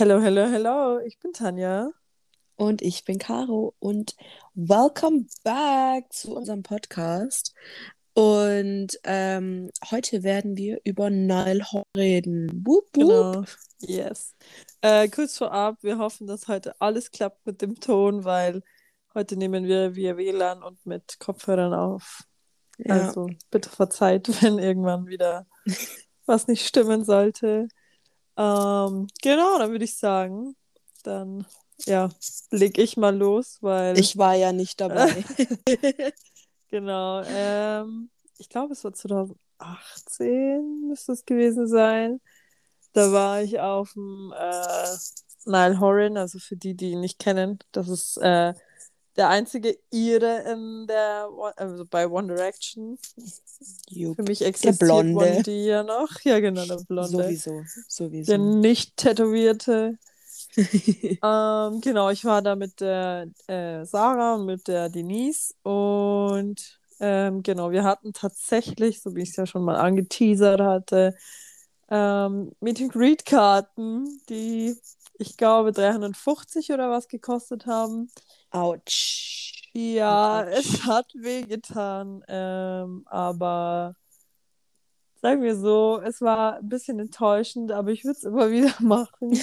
Hello, hello, hello. Ich bin Tanja. Und ich bin Caro und welcome back zu unserem Podcast. Und ähm, heute werden wir über Nile Horn reden. Boop, boop. Genau. Yes. Äh, kurz vorab, wir hoffen, dass heute alles klappt mit dem Ton, weil heute nehmen wir via WLAN und mit Kopfhörern auf. Ja. Also bitte verzeiht, wenn irgendwann wieder was nicht stimmen sollte. Ähm, genau, dann würde ich sagen, dann ja, leg ich mal los, weil Ich war ja nicht dabei. Genau. Ähm, ich glaube, es war 2018 müsste es gewesen sein. Da war ich auf dem äh, Nile Horan, also für die, die ihn nicht kennen, das ist äh, der einzige Ire in der, also bei One Direction. Jupp. Für mich existiert Blonde. One D ja noch. Ja, genau, der Blonde. Sowieso, sowieso. Der nicht tätowierte. Ähm, genau, ich war da mit der äh, Sarah und mit der Denise und ähm, genau, wir hatten tatsächlich, so wie ich es ja schon mal angeteasert hatte, ähm, Meet and Greet Karten, die ich glaube 350 oder was gekostet haben. Autsch. Ja, Autsch. es hat wehgetan, ähm, aber sagen wir so, es war ein bisschen enttäuschend, aber ich würde es immer wieder machen.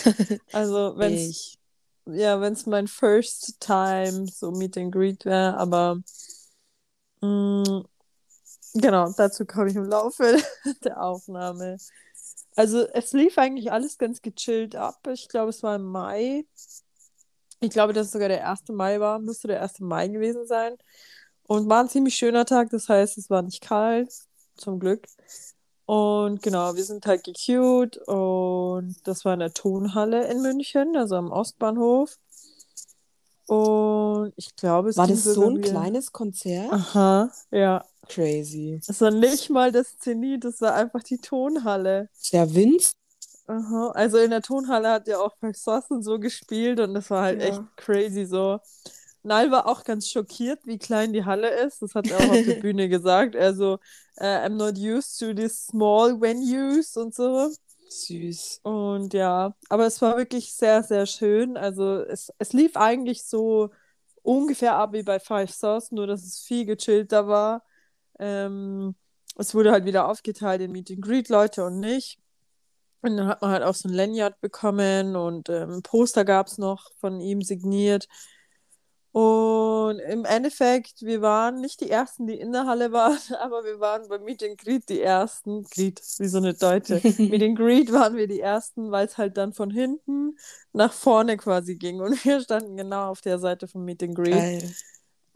Also, wenn es ja, mein first time so Meet and Greet wäre, aber mh, genau, dazu komme ich im Laufe der Aufnahme. Also es lief eigentlich alles ganz gechillt ab. Ich glaube, es war im Mai. Ich glaube, dass es sogar der 1. Mai war, müsste der 1. Mai gewesen sein. Und war ein ziemlich schöner Tag, das heißt, es war nicht kalt, zum Glück. Und genau, wir sind halt gecute und das war in der Tonhalle in München, also am Ostbahnhof. Und ich glaube, es War das so ein kleines Konzert? Aha, ja. Crazy. Es war nicht mal das Zenit, es war einfach die Tonhalle. Der Vince? Aha. Also in der Tonhalle hat ja auch Versossen so gespielt und das war halt Ja. echt crazy so. Nile war auch ganz schockiert, wie klein die Halle ist. Das hat er auch auf der Bühne gesagt. Also, äh, I'm not used to these small venues und so. Süß. Und ja, aber es war wirklich sehr, sehr schön. Also es, es lief eigentlich so ungefähr ab wie bei Five Stars, nur dass es viel gechillter war. Ähm, es wurde halt wieder aufgeteilt in Meet and Greet Leute und nicht. Und dann hat man halt auch so ein Lanyard bekommen und ähm, ein Poster gab es noch von ihm signiert. Und im Endeffekt, wir waren nicht die Ersten, die in der Halle waren, aber wir waren bei Meet and Greet die Ersten. Greet, wie so eine Deutsche. Meet and Greet waren wir die Ersten, weil es halt dann von hinten nach vorne quasi ging. Und wir standen genau auf der Seite von Meet and Greet.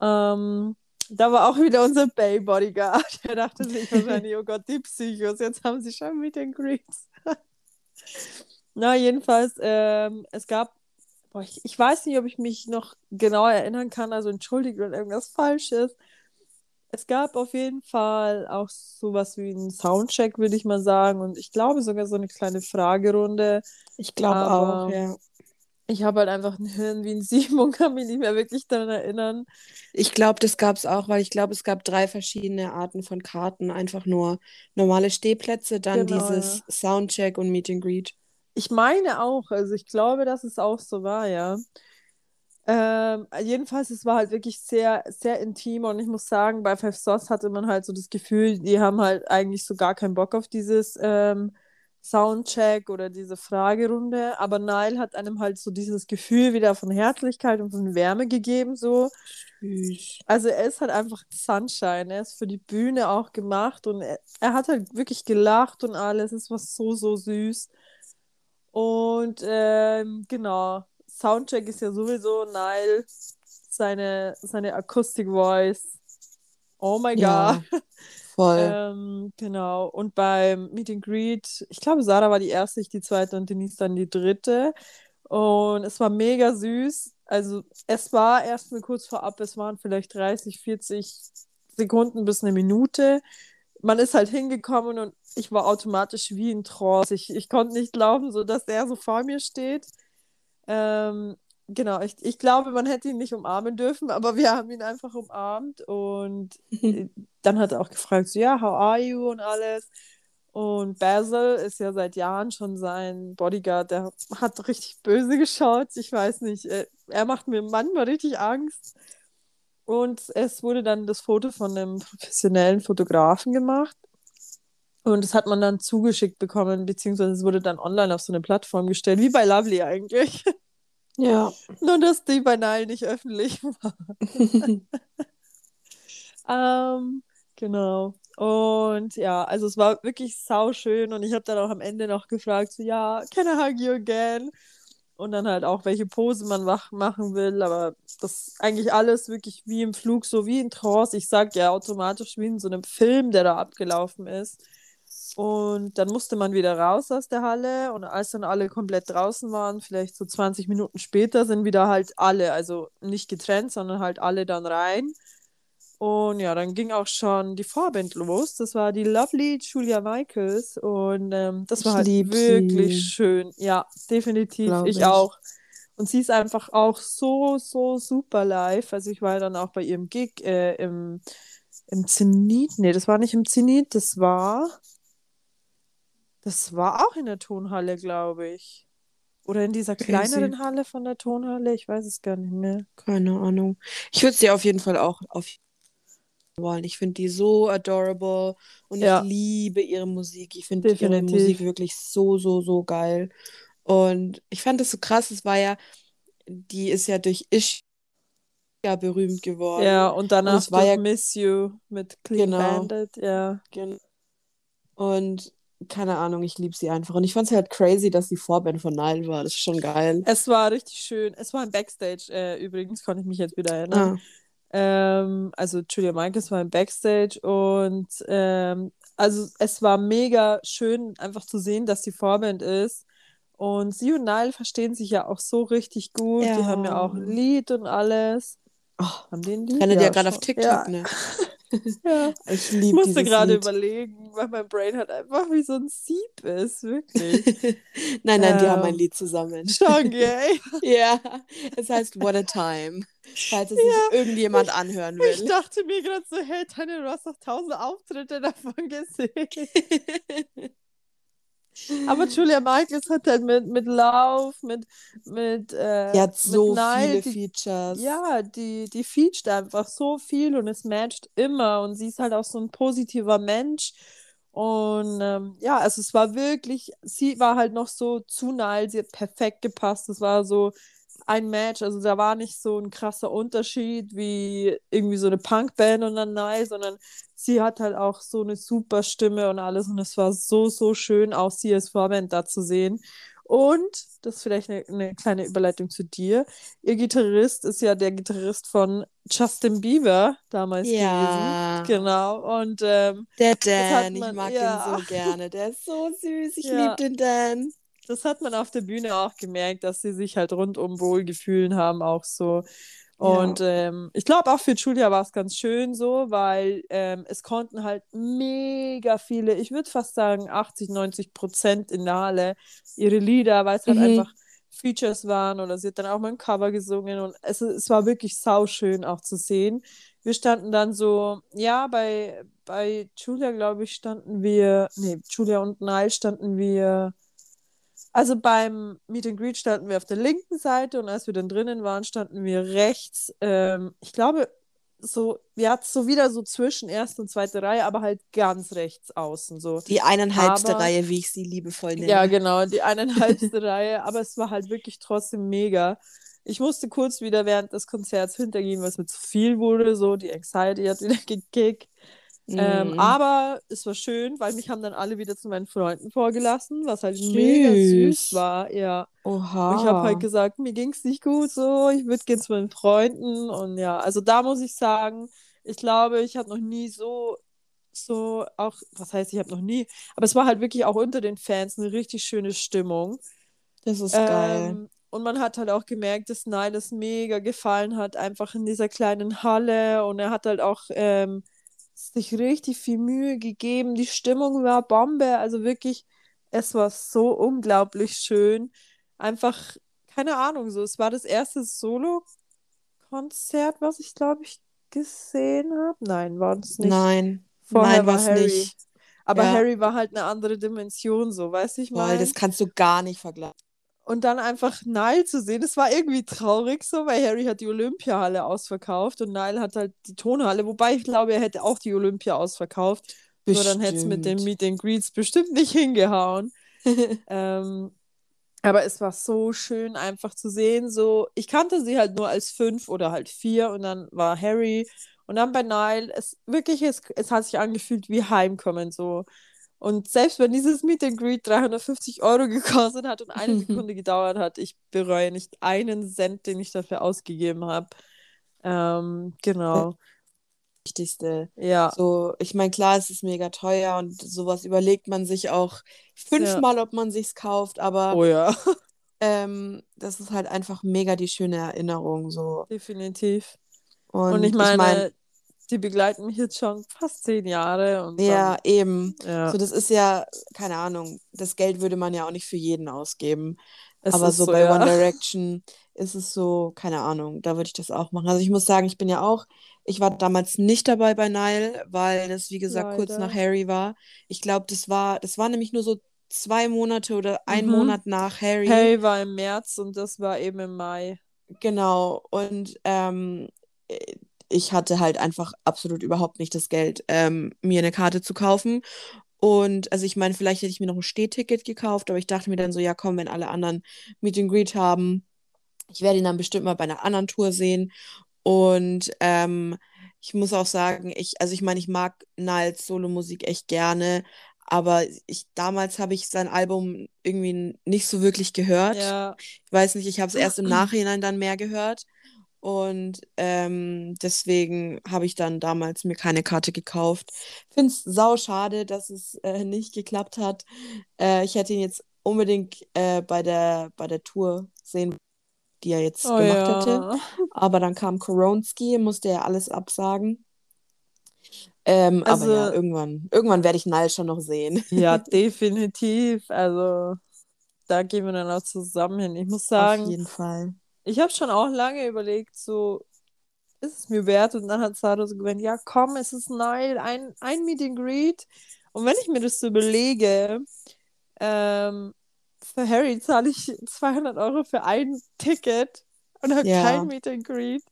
Ähm, da war auch wieder unser Bay Bodyguard. Der dachte sich wahrscheinlich, oh Gott, die Psychos, jetzt haben sie schon Meet and Greets. Na, jedenfalls, ähm, es gab, boah, ich, ich weiß nicht, ob ich mich noch genau erinnern kann, also entschuldigt, wenn irgendwas falsch ist. Es gab auf jeden Fall auch sowas wie einen Soundcheck, würde ich mal sagen. Und ich glaube sogar so eine kleine Fragerunde. Ich glaube auch, ja. Ich habe halt einfach ein Hirn wie ein Sieben und kann mich nicht mehr wirklich daran erinnern. Ich glaube, das gab es auch, weil ich glaube, es gab drei verschiedene Arten von Karten. Einfach nur normale Stehplätze, dann Genau, dieses Soundcheck und Meet and Greet. Ich meine auch, also ich glaube, dass es auch so war, ja. Ähm, jedenfalls, es war halt wirklich sehr, sehr intim und ich muss sagen, bei Five Stars hatte man halt so das Gefühl, die haben halt eigentlich so gar keinen Bock auf dieses ähm, Soundcheck oder diese Fragerunde, aber Nile hat einem halt so dieses Gefühl wieder von Herzlichkeit und von Wärme gegeben, so. Also er ist halt einfach Sunshine, er ist für die Bühne auch gemacht und er, er hat halt wirklich gelacht und alles, es war so, so süß. Und ähm, genau, Soundcheck ist ja sowieso Nile, seine, seine Akustik-Voice. Oh my Ja, God. voll. Ähm, genau. Und beim Meet and Greet, ich glaube, Sarah war die erste, ich die zweite und Denise dann die dritte. Und es war mega süß. Also es war erst kurz vorab, es waren vielleicht 30, 40 Sekunden bis eine Minute. Man ist halt hingekommen und ich war automatisch wie in Trance. Ich, ich konnte nicht glauben, so dass der so vor mir steht. Ähm, genau, ich, ich glaube, man hätte ihn nicht umarmen dürfen, aber wir haben ihn einfach umarmt und äh, dann hat er auch gefragt, so, ja, how are you und alles. Und Basil ist ja seit Jahren schon sein Bodyguard. Der hat richtig böse geschaut. Ich weiß nicht. Er macht mir manchmal richtig Angst. Und es wurde dann das Foto von einem professionellen Fotografen gemacht. Und das hat man dann zugeschickt bekommen, beziehungsweise es wurde dann online auf so eine Plattform gestellt, wie bei Lovely eigentlich. Ja. Nur, dass die Nile nicht öffentlich war. ähm, genau. Und ja, also es war wirklich sauschön und ich habe dann auch am Ende noch gefragt, so, ja, can I hug you again? Und dann halt auch, welche Pose man machen will, aber das eigentlich alles wirklich wie im Flug, so wie in Trance. Ich sag ja automatisch wie in so einem Film, der da abgelaufen ist. Und dann musste man wieder raus aus der Halle und als dann alle komplett draußen waren, vielleicht so 20 Minuten später, sind wieder halt alle, also nicht getrennt, sondern halt alle dann rein. Und ja, dann ging auch schon die Vorband los. Das war die Lovely Julia Michaels und ähm, das war Ich halt lieb wirklich sie. schön. Ja, definitiv. Ich ich. auch. Und sie ist einfach auch so, so super live. Also ich war dann auch bei ihrem Gig äh, im, im Zenit. Nee, das war nicht im Zenit, das war. Das war auch in der Tonhalle, glaube ich. Oder in dieser Crazy. kleineren Halle von der Tonhalle. Ich weiß es gar nicht mehr. Keine Ahnung. Ich würde sie auf jeden Fall auch auf wollen. Ich finde die so adorable und Ja. ich liebe ihre Musik. Ich finde ihre. Musik wirklich so, so, so geil. Und ich fand das so krass. Es war ja, die ist ja durch Ish ja berühmt geworden. Ja, und danach es war ja- Miss You mit Clean Genau. Bandit, ja. Gen- Und keine Ahnung, ich liebe sie einfach. Und ich fand es halt crazy, dass die Vorband von Nile war. Das ist schon geil. Es war richtig schön. Es war ein Backstage, äh, übrigens, konnte ich mich jetzt wieder erinnern. Ah, Ähm, also Julia Michaels war im Backstage und ähm, also es war mega schön, einfach zu sehen, dass die Vorband ist. Und sie und Nile verstehen sich ja auch so richtig gut. Die haben ja auch ein Ja. Lied und alles. oh, Haben die ein Lied? rennt ja Ja, gerade auf. TikTok, Ja. ne? Ja. Ich Ich liebe musste gerade überlegen, weil mein Brain halt einfach wie so ein Sieb ist, wirklich. Nein, nein, die haben ein Ähm, Lied zusammen. Schon, gell? Ja, es heißt What a Time. Falls es sich irgendjemand anhören Ich will. dachte mir gerade so, hey Tanja, du hast doch tausend Auftritte davon gesehen. Aber Julia Michaels hat halt mit, mit Lauf, mit, mit, äh, Die hat so Nile, viele die, Features. ja, die, die featuret einfach so viel und es matcht immer und sie ist halt auch so ein positiver Mensch. Und ähm, ja, also es war wirklich, sie war halt noch so zu Nile, sie hat perfekt gepasst. Es war so ein Match, also da war nicht so ein krasser Unterschied wie irgendwie so eine Punkband und dann Nile, sondern sie hat halt auch so eine super Stimme und alles und es war so, so schön, auch sie als Vorband da zu sehen. Und, das ist vielleicht eine, eine kleine Überleitung zu dir, ihr Gitarrist ist ja der Gitarrist von Justin Bieber damals Ja. gewesen. Genau. Und ähm, Der Dan, ich man- mag ja. ihn so gerne. Der ist so süß. Ich Ja. liebe den Dan. Das hat man auf der Bühne auch gemerkt, dass sie sich halt rundum wohl gefühlt haben, auch so. Und ähm, ich glaube auch für Julia war es ganz schön so, weil ähm, es konnten halt mega viele, ich würde fast sagen 80, 90 Prozent in der Halle ihre Lieder, weil es halt Mhm. einfach Features waren oder sie hat dann auch mal ein Cover gesungen und es, es war wirklich sauschön auch zu sehen. Wir standen dann so, ja, bei, bei Julia, glaube ich, standen wir, nee, Julia und Nile standen wir also beim Meet and Greet standen wir auf der linken Seite und als wir dann drinnen waren, standen wir rechts. Ähm, ich glaube, so, wir hatten so wieder so zwischen erste und zweite Reihe, aber halt ganz rechts außen so. Die eineinhalbste Aber- Reihe, wie ich sie liebevoll nenne. Ja, genau, die eineinhalbste Reihe, aber es war halt wirklich trotzdem mega. Ich musste kurz wieder während des Konzerts hintergehen, weil es mir zu viel wurde, so die Anxiety hat wieder gekickt. Ähm, Mhm. aber es war schön, weil mich haben dann alle wieder zu meinen Freunden vorgelassen, was halt mega süß Süß. war, ja. Oha. Und ich habe halt gesagt, mir ging es nicht gut so, ich würde gerne zu meinen Freunden und ja, also da muss ich sagen, ich glaube, ich habe noch nie so, so auch, was heißt, ich habe noch nie, aber es war halt wirklich auch unter den Fans eine richtig schöne Stimmung. das ist geil. Ähm, und man hat halt auch gemerkt, dass Nile das mega gefallen hat, einfach in dieser kleinen Halle und er hat halt auch ähm, sich richtig viel Mühe gegeben. Die Stimmung war Bombe, also wirklich, es war so unglaublich schön. Einfach, keine Ahnung, so, es war das erste Solo-Konzert, was ich glaube ich gesehen habe. Nein, war es nicht. Nein. Vorher Nein, war Harry. nicht. Aber Ja. Harry war halt eine andere Dimension, so, weißt du, ich meine. das kannst du gar nicht vergleichen. Und dann einfach Nile zu sehen, das war irgendwie traurig so, weil Harry hat die Olympiahalle ausverkauft und Nile hat halt die Tonhalle, wobei ich glaube, er hätte auch die Olympia ausverkauft. Nur dann hätte es mit den Bestimmt. Meet and Greets bestimmt nicht hingehauen. Ähm, aber es war so schön einfach zu sehen. So, ich kannte sie halt nur als fünf oder halt vier und dann war Harry und dann bei Nile. Es wirklich, es, es hat sich angefühlt wie Heimkommen so. Und selbst wenn dieses Meet and Greet 350 Euro gekostet hat und eine Sekunde gedauert hat, ich bereue nicht einen Cent, den ich dafür ausgegeben habe. Ähm, genau. Wichtigste. Ja, So, ich meine, klar, es ist mega teuer und sowas überlegt man sich auch fünfmal, ob man sich's kauft, aber oh ja, ähm, das ist halt einfach mega die schöne Erinnerung. So. definitiv. Und, Und ich ich meine, mein, die begleiten mich jetzt schon fast zehn Jahre und ja, eben. dann, ja, So, das ist ja, keine Ahnung, das Geld würde man ja auch nicht für jeden ausgeben. es Aber so so, bei ja. One Direction ist es so, keine Ahnung, da würde ich das auch machen. Also ich muss sagen, ich bin ja auch, ich war damals nicht dabei bei Nile, weil das, wie gesagt, kurz Leider. nach Harry war. Ich glaube, das war, das war nämlich nur so zwei Monate oder ein Mhm. Monat nach Harry. Harry war im März und das war eben im Mai. Genau. Und ähm, ich hatte halt einfach absolut überhaupt nicht das Geld, ähm, mir eine Karte zu kaufen. Und also ich meine, vielleicht hätte ich mir noch ein Stehticket gekauft, aber ich dachte mir dann so, ja komm, wenn alle anderen Meet and Greet haben, ich werde ihn dann bestimmt mal bei einer anderen Tour sehen. Und ähm, ich muss auch sagen, ich, also ich meine, ich mag Niles Solomusik echt gerne, aber ich, damals habe ich sein Album irgendwie nicht so wirklich gehört. Ja, Ich weiß nicht, ich habe es erst im Nachhinein dann mehr gehört. Und ähm, deswegen habe ich dann damals mir keine Karte gekauft. Finde es sau schade, dass es äh, nicht geklappt hat. Äh, ich hätte ihn jetzt unbedingt äh, bei der, bei der Tour sehen, die er jetzt oh gemacht hätte. ja. Aber dann kam Koronski, musste er alles absagen. Ähm, aber ja, Also, irgendwann, irgendwann werde ich Nile schon noch sehen. ja, definitiv. Also, da gehen wir dann auch zusammen hin. Ich muss Auf sagen, jeden Fall. Ich habe schon auch lange überlegt, so, ist es mir wert? Und dann hat Sado so gemeint, ja, komm, es ist Nile, ein, ein Meet and Greet. Und wenn ich mir das so überlege, ähm, für Harry zahle ich 200 Euro für ein Ticket und habe Ja. kein Meet and Greet,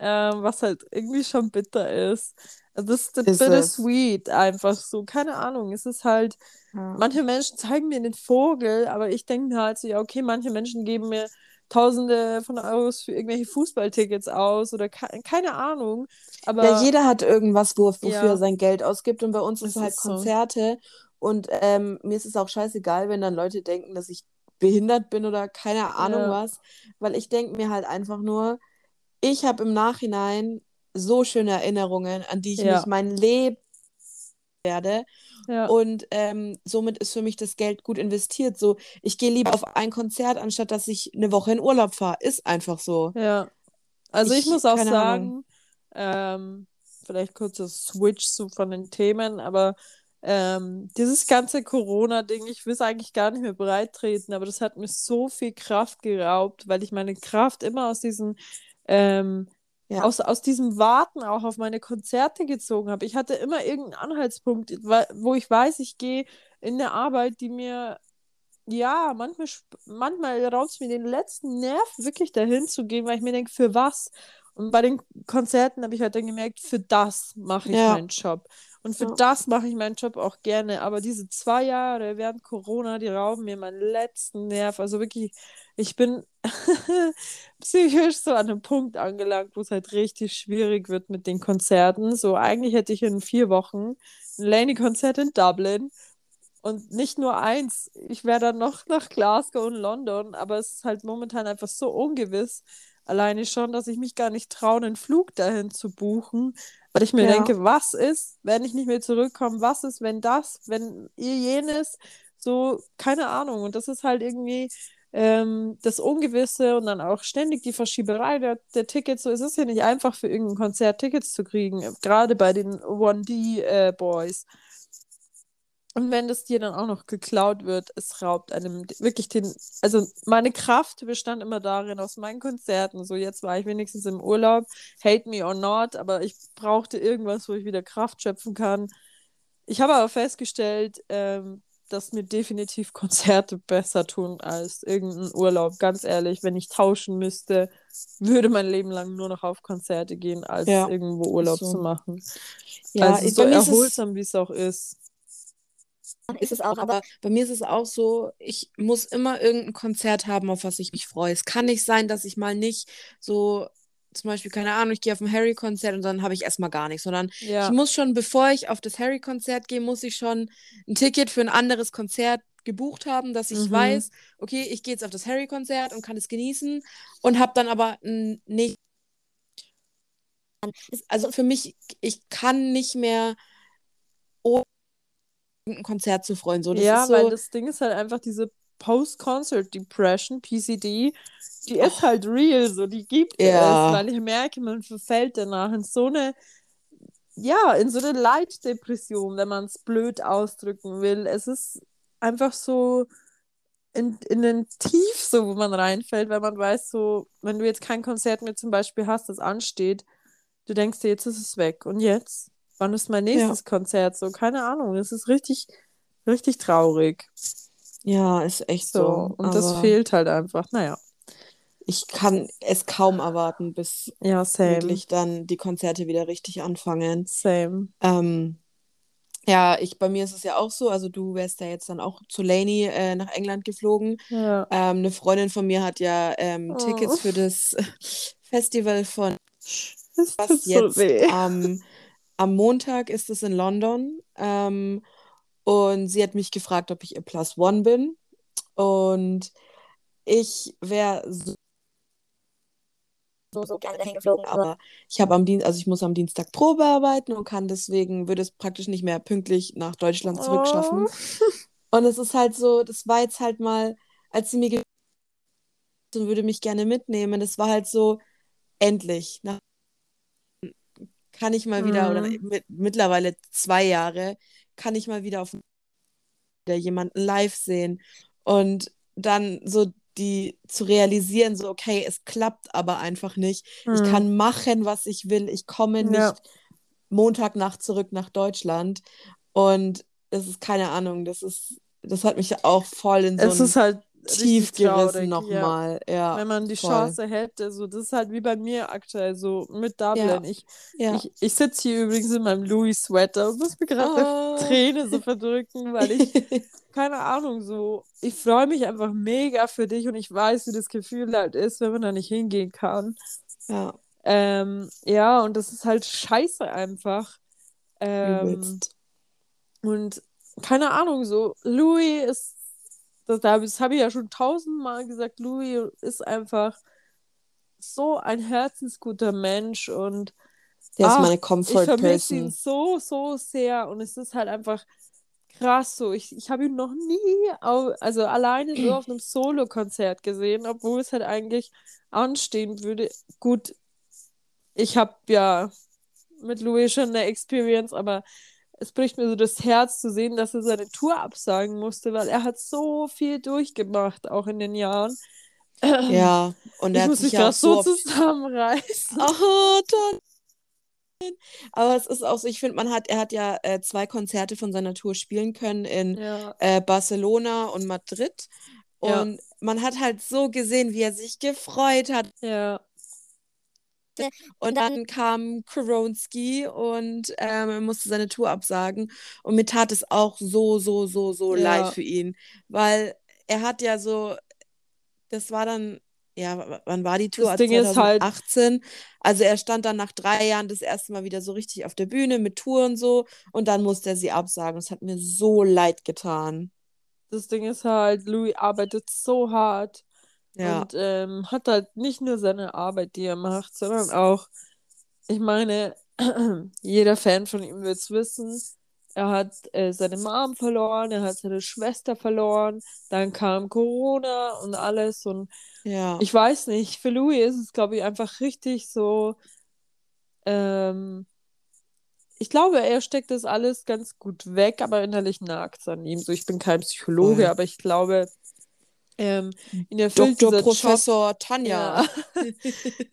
ähm, was halt irgendwie schon bitter ist. Also das ist Ist es. bittersweet einfach so. Keine Ahnung, es ist halt, Ja. manche Menschen zeigen mir den Vogel, aber ich denke mir halt so, ja, okay, manche Menschen geben mir Tausende von Euros für irgendwelche Fußballtickets aus oder ke keine Ahnung. Aber Ja, jeder hat irgendwas, wo, wofür Ja. er sein Geld ausgibt. Und bei uns ist Es halt ist so. Konzerte. Und ähm, mir ist es auch scheißegal, wenn dann Leute denken, dass ich behindert bin oder keine Ahnung Ja. was. Weil ich denke mir halt einfach nur, ich habe im Nachhinein so schöne Erinnerungen, an die ich Ja. mich mein Leben werde. ja, Und ähm, somit ist für mich das Geld gut investiert. So, ich gehe lieber auf ein Konzert, anstatt dass ich eine Woche in Urlaub fahre. Ist einfach so. ja. Also ich Ich- muss auch sagen, ähm, vielleicht kurzer Switch so von den Themen, aber ähm, dieses ganze Corona-Ding, ich will es eigentlich gar nicht mehr breitreten, aber das hat mir so viel Kraft geraubt, weil ich meine Kraft immer aus diesen ähm, Ja. aus, aus diesem Warten auch auf meine Konzerte gezogen habe. Ich hatte immer irgendeinen Anhaltspunkt, wo ich weiß, ich gehe in eine Arbeit, die mir, ja, manchmal, manchmal raubt es mir den letzten Nerv, wirklich dahin zu gehen, weil ich mir denke, für was? Und bei den Konzerten habe ich halt dann gemerkt, für das mache ich Ja. meinen Job. Und für Ja. das mache ich meinen Job auch gerne. Aber diese zwei Jahre während Corona, die rauben mir meinen letzten Nerv. Also wirklich, ich bin psychisch so an einem Punkt angelangt, wo es halt richtig schwierig wird mit den Konzerten. So, eigentlich hätte ich in vier Wochen ein Laney-Konzert in Dublin. Und nicht nur eins, ich wäre dann noch nach Glasgow und London, aber es ist halt momentan einfach so ungewiss, alleine schon, dass ich mich gar nicht traue, einen Flug dahin zu buchen, weil ich mir Ja. denke, was ist, wenn ich nicht mehr zurückkomme, was ist, wenn das, wenn ihr jenes, so, keine Ahnung. Und das ist halt irgendwie ähm, das Ungewisse und dann auch ständig die Verschieberei der, der Tickets. So, es ist ja nicht einfach für irgendein Konzert Tickets zu kriegen, gerade bei den 1D-Boys. Und wenn das dir dann auch noch geklaut wird, es raubt einem wirklich den. Also meine Kraft bestand immer darin, aus meinen Konzerten. So, jetzt war ich wenigstens im Urlaub, hate me or not, aber ich brauchte irgendwas, wo ich wieder Kraft schöpfen kann. Ich habe aber festgestellt, ähm, dass mir definitiv Konzerte besser tun als irgendein Urlaub. Ganz ehrlich, wenn ich tauschen müsste, würde mein Leben lang nur noch auf Konzerte gehen, als Ja, irgendwo Urlaub so. zu machen. Ja, also so erholsam, wie es auch ist. Ist es auch, aber bei mir ist es auch so, ich muss immer irgendein Konzert haben, auf was ich mich freue. Es kann nicht sein, dass ich mal nicht so, zum Beispiel, keine Ahnung, ich gehe auf ein Harry-Konzert und dann habe ich erstmal gar nichts, sondern Ja. ich muss schon, bevor ich auf das Harry-Konzert gehe, muss ich schon ein Ticket für ein anderes Konzert gebucht haben, dass ich Mhm. weiß, okay, ich gehe jetzt auf das Harry-Konzert und kann es genießen und habe dann aber nicht. Also für mich, ich kann nicht mehr ohne ein Konzert zu freuen. So, ja, ist so, weil das Ding ist halt einfach diese Post-Concert-Depression, PCD, die ist halt real, so, die gibt Ja. es, weil ich merke, man verfällt danach in so eine, ja, in so eine Leiddepression, wenn man es blöd ausdrücken will. Es ist einfach so in, in den Tief, so, wo man reinfällt, weil man weiß, so, wenn du jetzt kein Konzert mehr zum Beispiel hast, das ansteht, du denkst dir, jetzt ist es weg. Und jetzt? Wann ist mein nächstes Konzert? So, keine Ahnung. Es ist richtig, richtig traurig. ja, ist echt So, so. und das fehlt halt einfach. Naja. Ich kann es kaum erwarten, bis Ja, wirklich dann die Konzerte wieder richtig anfangen. Same. Ähm, ja, ich, bei mir ist es ja auch so, also du wärst ja jetzt dann auch zu Laney äh, nach England geflogen. Ja. Ähm, eine Freundin von mir hat ja ähm, Oh. Tickets für das Festival von Das was so jetzt weh. am, am Montag ist es in London. Ähm, und sie hat mich gefragt, ob ich ihr Plus One bin. Und ich wäre so, so, so gerne dahin geflogen, aber ich habe am Dienst, also ich muss am Dienstag Probe arbeiten und kann deswegen, würde es praktisch nicht mehr pünktlich nach Deutschland zurückschaffen. Oh. Und es ist halt so, das war jetzt halt mal, als sie mir gesagt hat, und würde mich gerne mitnehmen, das war halt so, endlich. Nach, kann ich mal wieder, oder Mhm. mit, mittlerweile zwei Jahre, kann ich mal wieder auf wieder jemanden live sehen. Und dann so die zu realisieren, so, okay, es klappt aber einfach nicht. Ich Hm. kann machen, was ich will. Ich komme nicht Ja. Montagnacht zurück nach Deutschland. Und es ist keine Ahnung, das ist, das hat mich auch voll in so Es ist halt tief gerissen ja. nochmal. Ja, Wenn man die voll. Chance hätte, so, das ist halt wie bei mir aktuell so mit Dublin. Ja. Ich, Ja. ich, ich sitze hier übrigens in meinem Louis-Sweater und muss mir gerade Oh. eine Träne so verdrücken, weil ich, keine Ahnung, so, ich freue mich einfach mega für dich und ich weiß, wie das Gefühl halt ist, wenn man da nicht hingehen kann. ja, Ähm, ja, und das ist halt scheiße einfach. Ähm, und keine Ahnung, so, Louis ist, das, das habe ich ja schon tausendmal gesagt, Louis ist einfach so ein herzensguter Mensch und Der ist Ah, meine ich Comfort vermisse ihn so, so sehr und es ist halt einfach krass so. Ich, ich habe ihn noch nie, au, also alleine so auf einem Solo-Konzert gesehen, obwohl es halt eigentlich anstehen würde. Gut, ich habe ja mit Louis schon eine Experience, aber es bricht mir so das Herz zu sehen, dass er seine Tour absagen musste, weil er hat so viel durchgemacht, auch in den Jahren. Ja, und Ich er hat muss sich ja so zusammenreißen. Oh, toll. Aber es ist auch so, ich finde, man hat, er hat ja äh, zwei Konzerte von seiner Tour spielen können in Ja, äh, Barcelona und Madrid. Ja. Und man hat halt so gesehen, wie er sich gefreut hat. ja. Und dann kam Koronski und ähm, er musste seine Tour absagen. Und mir tat es auch so, so, so, so Ja. leid für ihn. Weil er hat ja so, das war dann, ja, wann war die Tour? Das Ding ist halt- 2018. Also er stand dann nach drei Jahren das erste Mal wieder so richtig auf der Bühne mit Tour und so. Und dann musste er sie absagen. Das hat mir so leid getan. Das Ding ist halt, Louis arbeitet so hart Ja. und ähm, hat halt nicht nur seine Arbeit, die er macht, sondern auch, ich meine, jeder Fan von ihm wird es wissen, er hat äh, seine Mom verloren, er hat seine Schwester verloren, dann kam Corona und alles und Ja. ich weiß nicht, für Louis ist es, glaube ich, einfach richtig so, ähm, ich glaube, er steckt das alles ganz gut weg, aber innerlich nagt es an ihm. So, ich bin kein Psychologe, Voll. aber ich glaube, Ähm, ihn erfüllt Dr. Professor Job, Tanja. Ja.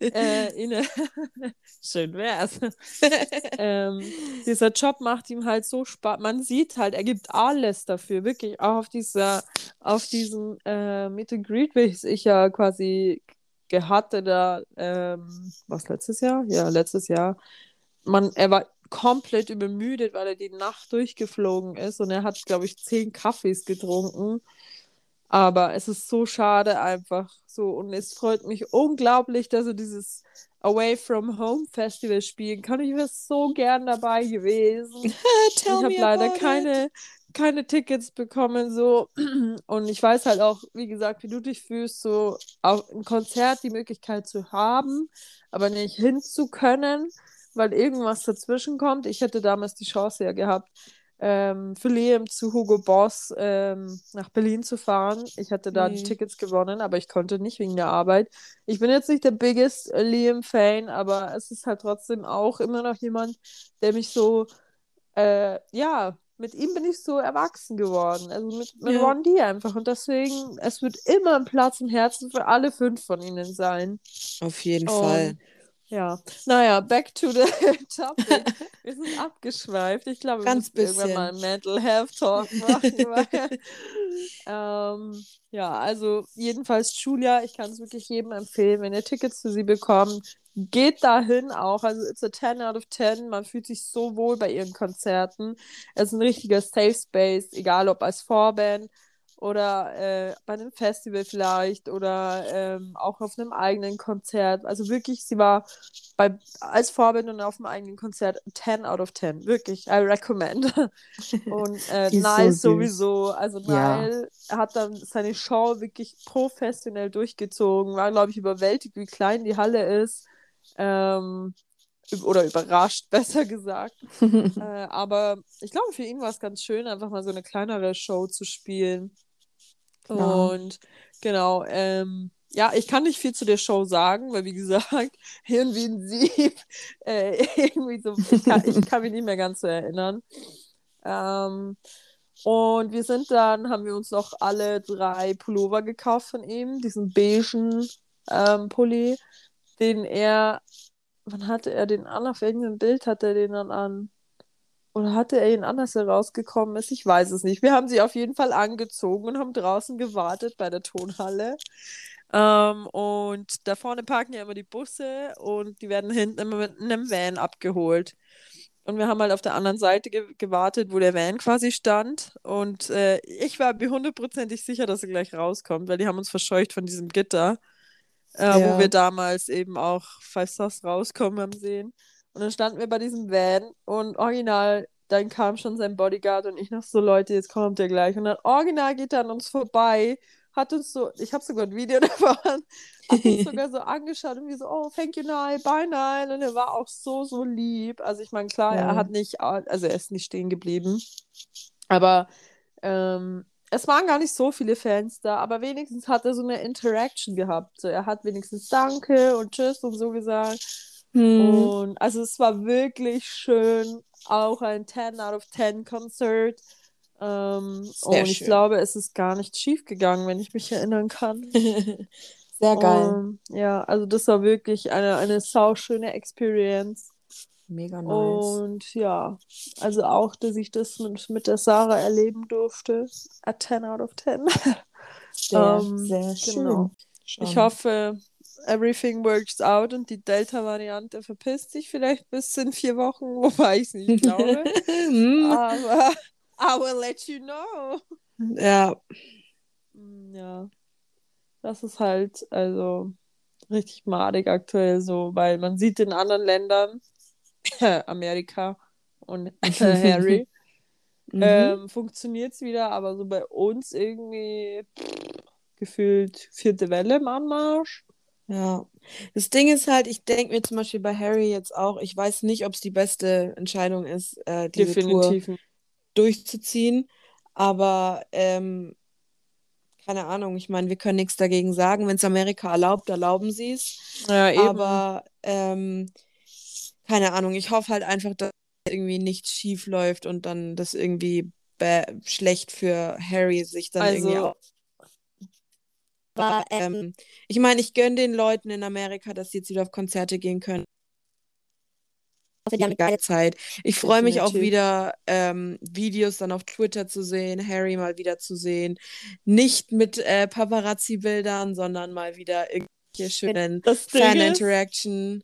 äh, ihn, schön wär's. ähm, dieser Job macht ihm halt so Spaß. Man sieht halt, er gibt alles dafür, wirklich auch auf dieser, auf diesem äh, Meet and Greet, welches ich ja quasi hatte da, ähm, was letztes Jahr? Ja, letztes Jahr. Man, er war komplett übermüdet, weil er die Nacht durchgeflogen ist und er hat, glaube ich, zehn Kaffees getrunken. Aber es ist so schade einfach so und es freut mich unglaublich, dass er dieses Away from Home Festival spielen kann. Ich wäre so gern dabei gewesen. ich habe leider keine, keine Tickets bekommen so und ich weiß halt auch, wie gesagt, wie du dich fühlst, so auch ein Konzert die Möglichkeit zu haben, aber nicht hin zu können, weil irgendwas dazwischen kommt. Ich hätte damals die Chance ja gehabt, ähm, für Liam zu Hugo Boss ähm, nach Berlin zu fahren. Ich hatte da Nee. die Tickets gewonnen, aber ich konnte nicht wegen der Arbeit. Ich bin jetzt nicht der biggest äh, Liam-Fan, aber es ist halt trotzdem auch immer noch jemand, der mich so, äh, ja, mit ihm bin ich so erwachsen geworden. Also mit, mit Ja. Ron D einfach. Und deswegen, es wird immer ein Platz im Herzen für alle fünf von ihnen sein. Auf jeden Und Fall. Ja, naja, back to the topic. Wir sind abgeschweift. Ich glaube, wir müssen irgendwann mal einen Mental Health Talk machen. weil, ähm, ja, also jedenfalls Julia, ich kann es wirklich jedem empfehlen, wenn ihr Tickets für sie bekommt, geht dahin auch. Also it's a 10 out of 10. Man fühlt sich so wohl bei ihren Konzerten. Es ist ein richtiger Safe Space, egal ob als Vorband oder äh, bei einem Festival vielleicht oder ähm, auch auf einem eigenen Konzert. Also wirklich, sie war bei, als Vorband und auf dem eigenen Konzert 10 out of 10. Wirklich, I recommend. Und äh, so Nile süß. sowieso. Also Ja. Nile hat dann seine Show wirklich professionell durchgezogen, war, glaube ich, überwältigt, wie klein die Halle ist. Ähm, oder überrascht, besser gesagt. Äh, aber ich glaube, für ihn war es ganz schön, einfach mal so eine kleinere Show zu spielen. Klar. Und genau, ähm, ja, ich kann nicht viel zu der Show sagen, weil wie gesagt, irgendwie ein Sieb, äh, irgendwie so, ich kann, ich kann mich nicht mehr ganz so erinnern. Ähm, und wir sind dann, haben wir uns noch alle drei Pullover gekauft von ihm, diesen beigen ähm, Pulli, den er, wann hatte er den an? Auf irgendeinem Bild hat er den dann an. Oder hatte er ihn anders herausgekommen ist? Ich weiß es nicht. Wir haben sie auf jeden Fall angezogen und haben draußen gewartet bei der Tonhalle. Ähm, und da vorne parken ja immer die Busse und die werden hinten immer mit einem Van abgeholt. Und wir haben halt auf der anderen Seite ge gewartet, wo der Van quasi stand. Und äh, ich war mir hundertprozentig sicher, dass er gleich rauskommt, weil die haben uns verscheucht von diesem Gitter, äh, Ja. wo wir damals eben auch Five Stars rauskommen haben sehen. Und dann standen wir bei diesem Van und original, dann kam schon sein Bodyguard und ich noch so, Leute, jetzt kommt er gleich. Und dann original geht er an uns vorbei, hat uns so, ich habe sogar ein Video davon, hat uns sogar so angeschaut und wir so, oh, thank you, Nile, bye, Nile. Und er war auch so, so lieb. Also ich meine, klar, Ja. er hat nicht, also er ist nicht stehen geblieben. Aber ähm, es waren gar nicht so viele Fans da, aber wenigstens hat er so eine Interaction gehabt. So, er hat wenigstens Danke und Tschüss und so gesagt. Hm. Und also es war wirklich schön, auch ein 10 out of 10 Konzert. Ähm, und ich schön. glaube, es ist gar nicht schief gegangen, wenn ich mich erinnern kann. Sehr geil. Und, ja, also das war wirklich eine, eine sauschöne Experience. Mega nice. Und ja, also auch, dass ich das mit, mit der Sarah erleben durfte. A 10 out of 10. Sehr, ähm, sehr schön. genau. Ich hoffe, everything works out und die Delta-Variante verpisst sich vielleicht bis in vier Wochen, wobei ich es nicht glaube. Hm. Aber I will let you know. ja, Mm, Ja, das ist halt also richtig madig aktuell so, weil man sieht in anderen Ländern, Amerika und Harry, mhm. ähm, funktioniert es wieder, aber so bei uns irgendwie pff, gefühlt vierte Welle im Anmarsch. Ja. Das Ding ist halt, ich denke mir zum Beispiel bei Harry jetzt auch, ich weiß nicht, ob es die beste Entscheidung ist, äh, diese Tour Definitiv. nicht. durchzuziehen. Aber ähm, keine Ahnung, ich meine, wir können nichts dagegen sagen. Wenn es Amerika erlaubt, erlauben sie es. Ja, eben. Aber ähm, keine Ahnung, ich hoffe halt einfach, dass irgendwie nichts schief läuft und dann das irgendwie schlecht für Harry sich dann irgendwie Also, auch. Aber ähm, ich meine, ich gönne den Leuten in Amerika, dass sie jetzt wieder auf Konzerte gehen können. Die haben eine geile Zeit. Ich freue mich auch wieder, ähm, Videos dann auf Twitter zu sehen, Harry mal wieder zu sehen. Nicht mit äh, Paparazzi-Bildern, sondern mal wieder irgendwelche schönen Fan-Interaction.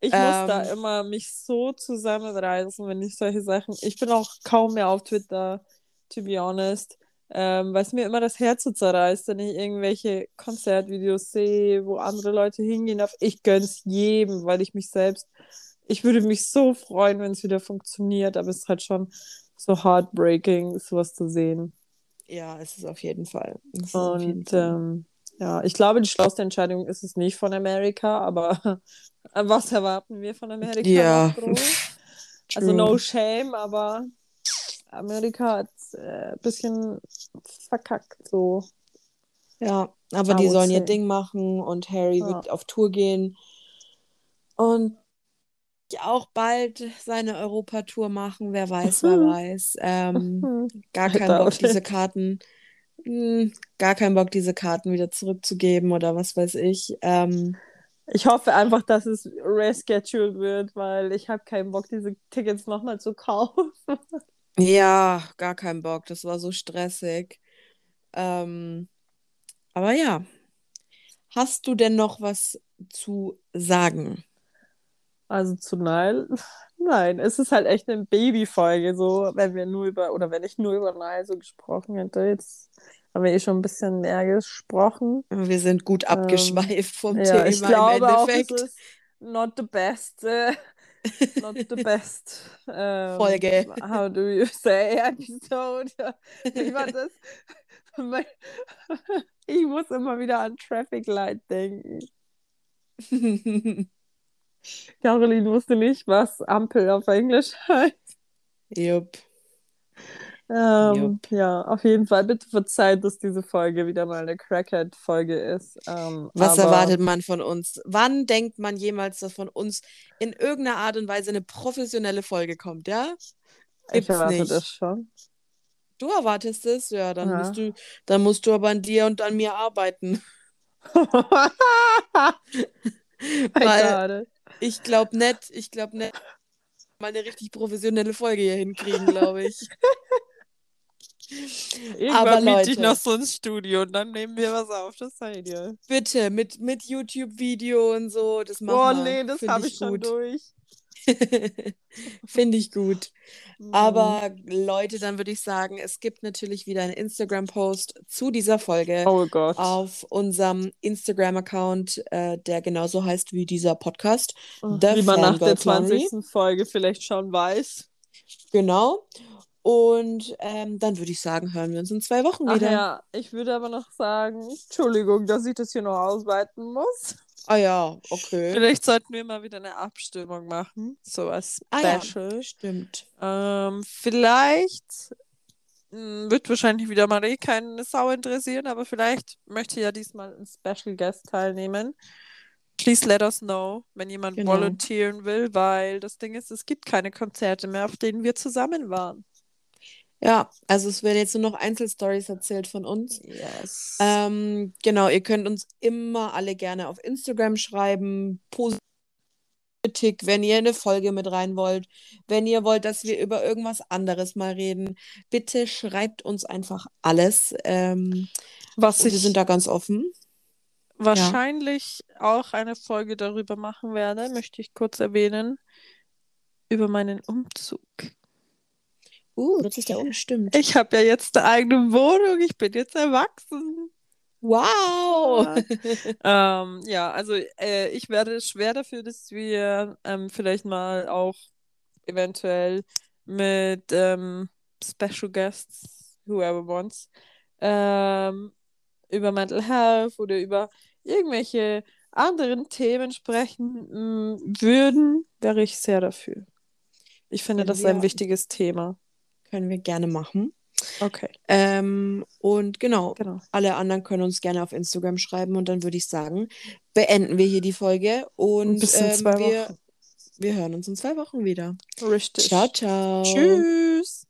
ich muss da Ähm, immer mich so zusammenreißen, wenn ich solche Sachen. Ich bin auch kaum mehr auf Twitter, to be honest. Ähm, weil es mir immer das Herz so zerreißt, wenn ich irgendwelche Konzertvideos sehe, wo andere Leute hingehen darf. Ich gönn's jedem, weil ich mich selbst. Ich würde mich so freuen, wenn es wieder funktioniert, aber es ist halt schon so heartbreaking, sowas zu sehen. Ja, es ist auf jeden Fall. Es auf jeden Und Fall. ähm, ja, ich glaube, die schlauste Entscheidung ist es nicht von Amerika, aber was erwarten wir von Amerika Ja? Also no shame, aber Amerika hat äh, ein bisschen verkackt so. Ja, aber die sollen ihr. Ding machen und Harry Ja. wird auf Tour gehen und auch bald seine Europatour machen. Wer weiß, wer weiß. Ähm, Hm, gar I keinen Bock, diese. Karten, hm, gar keinen Bock, diese Karten wieder zurückzugeben oder was weiß ich. Ähm, Ich hoffe einfach, dass es rescheduled wird, weil ich habe keinen Bock, diese Tickets nochmal zu kaufen. ja, gar keinen Bock. Das war so stressig. Ähm, aber ja, hast du denn noch was zu sagen? Also zu Nile, nein, es ist halt echt eine Babyfolge, so, wenn wir nur über, oder wenn ich nur über Nile so gesprochen hätte. Jetzt haben wir eh schon ein bisschen mehr gesprochen. Wir sind gut Ähm, abgeschweift vom ja, ich Thema glaube im auch, es Endeffekt. ist not the best, äh, not the best. Ähm, Folge. how do you say episode? Wie war das? Ich muss immer wieder an Traffic Light denken. Caroline wusste nicht, was Ampel auf Englisch heißt. Jupp. Ähm, ja, auf jeden Fall. Bitte verzeiht, dass diese Folge wieder mal eine Crackhead-Folge ist. Ähm, Was aber erwartet man von uns? Wann denkt man jemals, dass von uns in irgendeiner Art und Weise eine professionelle Folge kommt, ja? ich Gibt's erwarte nicht. das schon. Du erwartest es? Ja, dann Ja. musst du, dann musst du aber an dir und an mir arbeiten. Weil ich glaube nicht, ich glaube nicht, mal eine richtig professionelle Folge hier hinkriegen, glaube ich. Irgendwann Aber miete ich noch so ein Studio und dann nehmen wir was auf. Das seid ihr. Bitte, mit, mit YouTube-Video und so, das machen wir. nee, das habe ich schon gut. durch. Finde ich gut. Mhm. Aber Leute, dann würde ich sagen, es gibt natürlich wieder einen Instagram-Post zu dieser Folge Oh auf unserem Instagram-Account, äh, der genauso heißt wie dieser Podcast. Oh, Wie man nach der Clownery. 20. Folge vielleicht schon weiß. Genau. Und ähm, dann würde ich sagen, hören wir uns in zwei Wochen Ach wieder. ja, ich würde aber noch sagen, Entschuldigung, dass ich das hier noch ausweiten muss. Ah ja, okay. Vielleicht sollten wir mal wieder eine Abstimmung machen. So als Ah ja, Special. stimmt. Ähm, vielleicht mh, wird wahrscheinlich wieder eh keine Sau interessieren, aber vielleicht möchte ja diesmal ein Special Guest teilnehmen. Please let us know, wenn jemand Genau. volontieren will, weil das Ding ist, es gibt keine Konzerte mehr, auf denen wir zusammen waren. Ja, also es werden jetzt nur noch Einzelstories erzählt von uns. Yes. Ähm, genau, ihr könnt uns immer alle gerne auf Instagram schreiben, positive Kritik, wenn ihr eine Folge mit rein wollt, wenn ihr wollt, dass wir über irgendwas anderes mal reden, bitte schreibt uns einfach alles. Ähm, Was wir sind da ganz offen. wahrscheinlich auch eine Folge darüber machen werde, möchte ich kurz erwähnen, über meinen Umzug. Uh, das ist ja umstimmt. Ich habe ja jetzt eine eigene Wohnung, ich bin jetzt erwachsen. Wow! Ähm, ja, also äh, ich werde schwer dafür, dass wir ähm, vielleicht mal auch eventuell mit ähm, Special Guests, whoever wants, ähm, über Mental Health oder über irgendwelche anderen Themen sprechen mm, würden, wäre ich sehr dafür. Ich finde, Können das ist ein wichtiges Thema. Können wir gerne machen. Okay, Ähm, und genau, genau. alle anderen können uns gerne auf Instagram schreiben und dann würde ich sagen, beenden wir hier die Folge und Bis in ähm, zwei wir, Wochen. wir hören uns in zwei Wochen wieder. Richtig. Ciao, ciao. Tschüss.